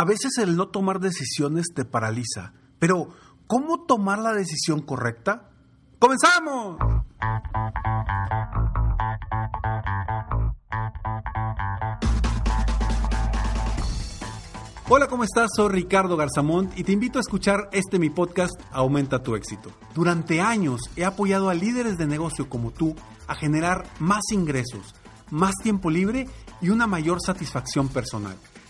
A veces el no tomar decisiones te paraliza, pero ¿cómo tomar la decisión correcta? ¡Comenzamos! Hola, ¿cómo estás? Soy Ricardo Garzamont y te invito a escuchar este mi podcast Aumenta tu éxito. Durante años he apoyado a líderes de negocio como tú a generar más ingresos, más tiempo libre y una mayor satisfacción personal.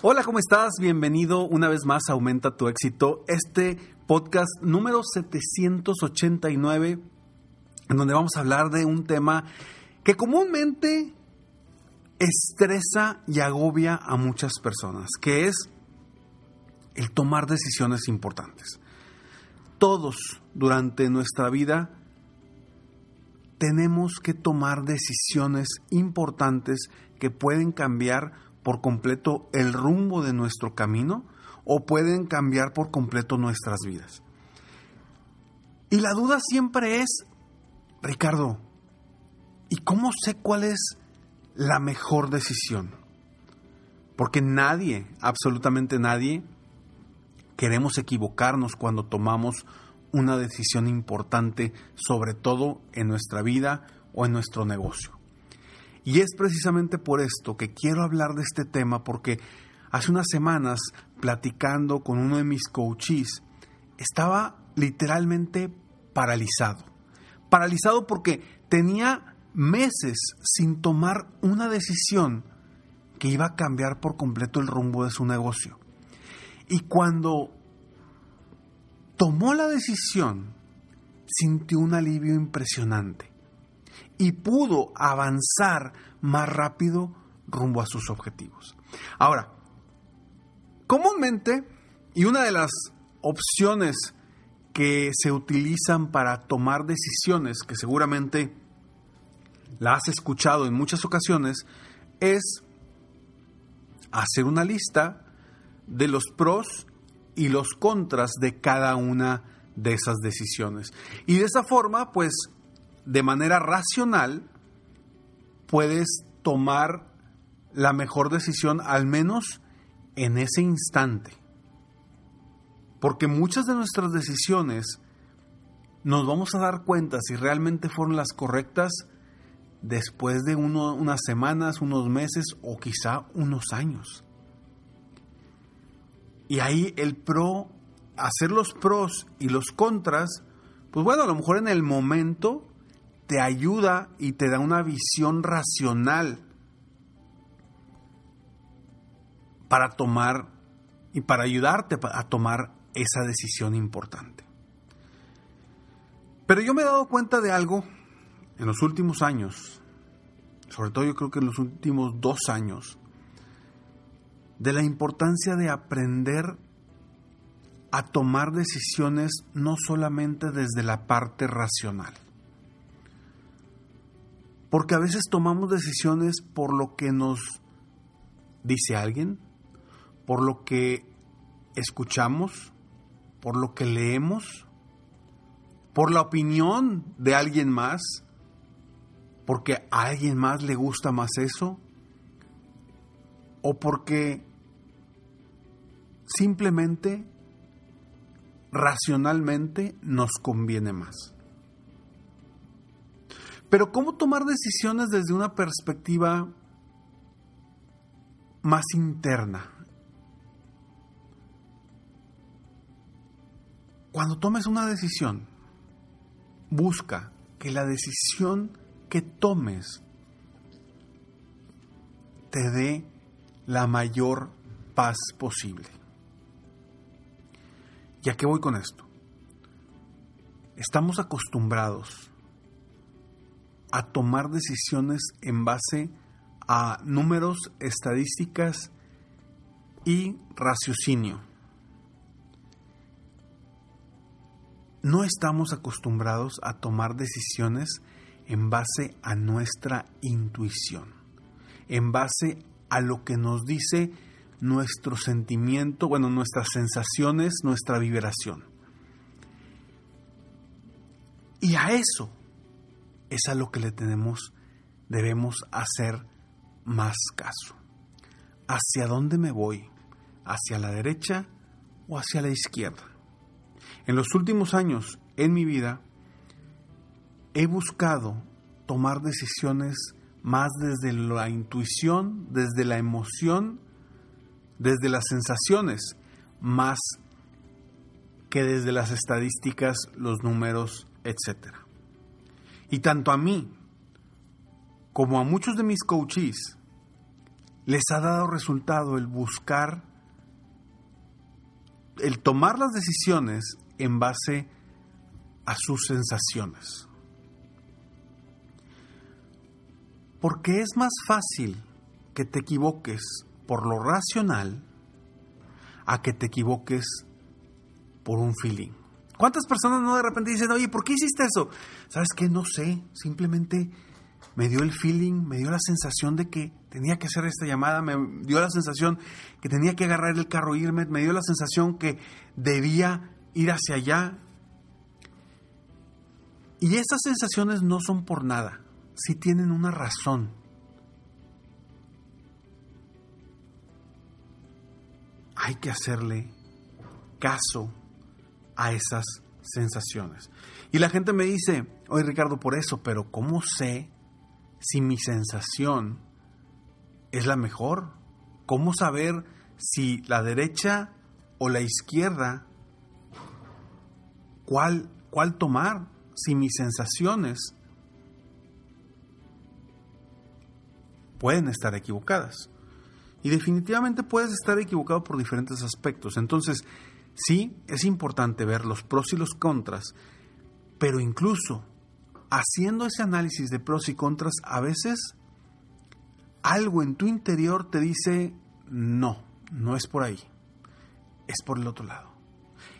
Hola, ¿cómo estás? Bienvenido una vez más a Aumenta tu éxito, este podcast número 789, en donde vamos a hablar de un tema que comúnmente estresa y agobia a muchas personas, que es el tomar decisiones importantes. Todos durante nuestra vida tenemos que tomar decisiones importantes que pueden cambiar por completo el rumbo de nuestro camino o pueden cambiar por completo nuestras vidas. Y la duda siempre es, Ricardo, ¿y cómo sé cuál es la mejor decisión? Porque nadie, absolutamente nadie, queremos equivocarnos cuando tomamos una decisión importante, sobre todo en nuestra vida o en nuestro negocio. Y es precisamente por esto que quiero hablar de este tema, porque hace unas semanas, platicando con uno de mis coaches, estaba literalmente paralizado. Paralizado porque tenía meses sin tomar una decisión que iba a cambiar por completo el rumbo de su negocio. Y cuando tomó la decisión, sintió un alivio impresionante y pudo avanzar más rápido rumbo a sus objetivos. Ahora, comúnmente, y una de las opciones que se utilizan para tomar decisiones, que seguramente la has escuchado en muchas ocasiones, es hacer una lista de los pros y los contras de cada una de esas decisiones. Y de esa forma, pues de manera racional puedes tomar la mejor decisión, al menos en ese instante. Porque muchas de nuestras decisiones nos vamos a dar cuenta si realmente fueron las correctas después de unas semanas, unos meses o quizá unos años. Y ahí el pro, hacer los pros y los contras, pues bueno, a lo mejor en el momento te ayuda y te da una visión racional para tomar y para ayudarte a tomar esa decisión importante. Pero yo me he dado cuenta de algo en los últimos años, sobre todo yo creo que en los últimos dos años, de la importancia de aprender a tomar decisiones no solamente desde la parte racional. Porque a veces tomamos decisiones por lo que nos dice alguien, por lo que escuchamos, por lo que leemos, por la opinión de alguien más, porque a alguien más le gusta más eso, o porque simplemente, racionalmente, nos conviene más. Pero ¿cómo tomar decisiones desde una perspectiva más interna? Cuando tomes una decisión, busca que la decisión que tomes te dé la mayor paz posible. ¿Y a qué voy con esto? Estamos acostumbrados a tomar decisiones en base a números, estadísticas y raciocinio. no estamos acostumbrados a tomar decisiones en base a nuestra intuición, en base a lo que nos dice nuestro sentimiento, bueno, nuestras sensaciones, nuestra vibración. Y a eso es a lo que le tenemos, debemos hacer más caso. ¿Hacia dónde me voy? ¿Hacia la derecha o hacia la izquierda? En los últimos años en mi vida he buscado tomar decisiones más desde la intuición, desde la emoción, desde las sensaciones, más que desde las estadísticas, los números, etc. Y tanto a mí como a muchos de mis coaches les ha dado resultado el buscar, el tomar las decisiones en base a sus sensaciones. Porque es más fácil que te equivoques por lo racional a que te equivoques por un feeling. ¿Cuántas personas no de repente dicen, oye, ¿por qué hiciste eso? ¿Sabes qué? No sé, simplemente me dio el feeling, me dio la sensación de que tenía que hacer esta llamada, me dio la sensación que tenía que agarrar el carro e irme, me dio la sensación que debía ir hacia allá. Y esas sensaciones no son por nada, si tienen una razón. Hay que hacerle caso a esas sensaciones. Y la gente me dice, oye Ricardo, por eso, pero ¿cómo sé si mi sensación es la mejor? ¿Cómo saber si la derecha o la izquierda, cuál, cuál tomar? Si mis sensaciones pueden estar equivocadas. Y definitivamente puedes estar equivocado por diferentes aspectos. Entonces, sí, es importante ver los pros y los contras, pero incluso haciendo ese análisis de pros y contras, a veces algo en tu interior te dice, no, no es por ahí, es por el otro lado.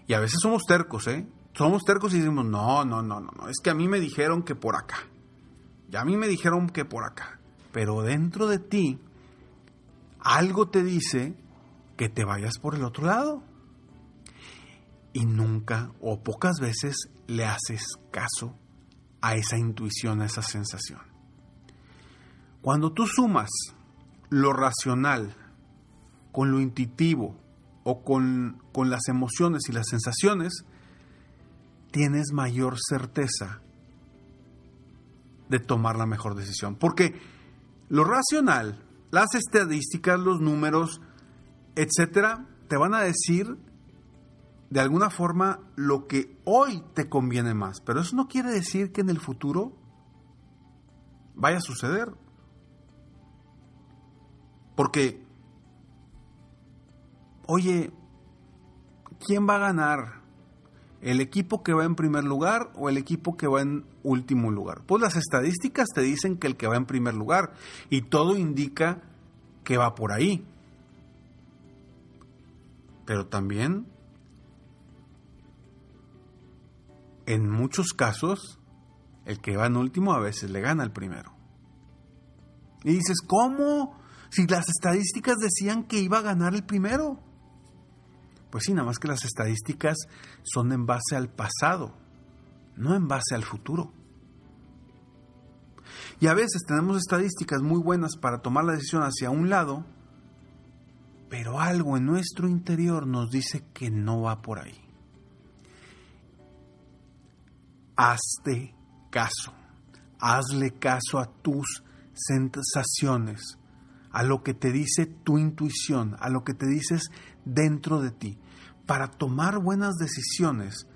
Y a veces somos tercos, ¿eh? Somos tercos y decimos, no, no, no, no, no, es que a mí me dijeron que por acá. Y a mí me dijeron que por acá. Pero dentro de ti algo te dice que te vayas por el otro lado. Y nunca o pocas veces le haces caso a esa intuición, a esa sensación. Cuando tú sumas lo racional con lo intuitivo o con, con las emociones y las sensaciones, tienes mayor certeza de tomar la mejor decisión. Porque lo racional las estadísticas, los números, etcétera, te van a decir de alguna forma lo que hoy te conviene más. Pero eso no quiere decir que en el futuro vaya a suceder. Porque, oye, ¿quién va a ganar? ¿El equipo que va en primer lugar o el equipo que va en último lugar? Pues las estadísticas te dicen que el que va en primer lugar y todo indica que va por ahí. Pero también, en muchos casos, el que va en último a veces le gana al primero. Y dices, ¿cómo? Si las estadísticas decían que iba a ganar el primero. Pues sí, nada más que las estadísticas son en base al pasado, no en base al futuro. Y a veces tenemos estadísticas muy buenas para tomar la decisión hacia un lado, pero algo en nuestro interior nos dice que no va por ahí. Hazte caso, hazle caso a tus sensaciones, a lo que te dice tu intuición, a lo que te dices dentro de ti. Para tomar buenas decisiones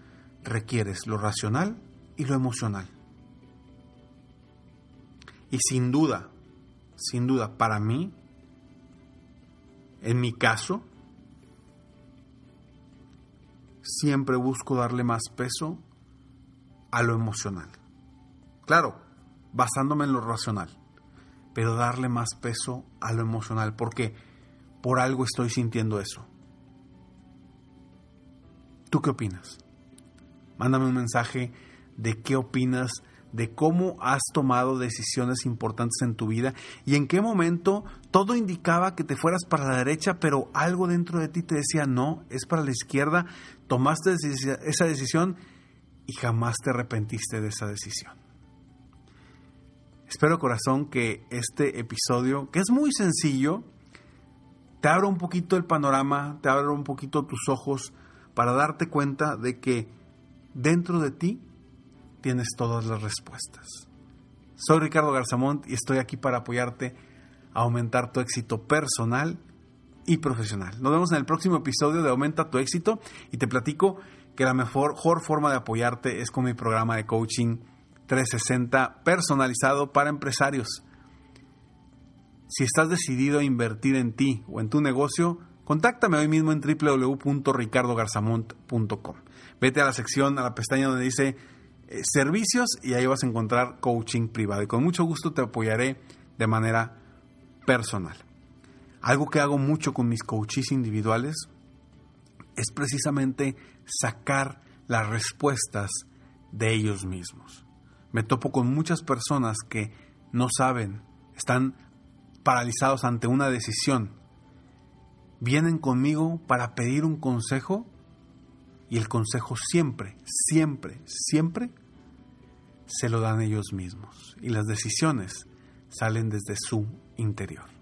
requieres lo racional y lo emocional. Y sin duda, sin duda, para mí, en mi caso, siempre busco darle más peso a lo emocional. Claro, basándome en lo racional, pero darle más peso a lo emocional, porque por algo estoy sintiendo eso. ¿Tú qué opinas? Mándame un mensaje de qué opinas, de cómo has tomado decisiones importantes en tu vida y en qué momento todo indicaba que te fueras para la derecha, pero algo dentro de ti te decía no, es para la izquierda, tomaste esa decisión y jamás te arrepentiste de esa decisión. Espero corazón que este episodio, que es muy sencillo, te abra un poquito el panorama, te abra un poquito tus ojos para darte cuenta de que dentro de ti tienes todas las respuestas. Soy Ricardo Garzamont y estoy aquí para apoyarte a aumentar tu éxito personal y profesional. Nos vemos en el próximo episodio de Aumenta tu éxito y te platico que la mejor, forma de apoyarte es con mi programa de coaching 360 personalizado para empresarios. Si estás decidido a invertir en ti o en tu negocio, contáctame hoy mismo en www.ricardogarzamont.com. Vete a la sección, a la pestaña donde dice eh, servicios y ahí vas a encontrar coaching privado. Y con mucho gusto te apoyaré de manera personal. Algo que hago mucho con mis coaches individuales es precisamente sacar las respuestas de ellos mismos. Me topo con muchas personas que no saben, están paralizados ante una decisión, vienen conmigo para pedir un consejo y el consejo siempre, siempre, siempre se lo dan ellos mismos y las decisiones salen desde su interior.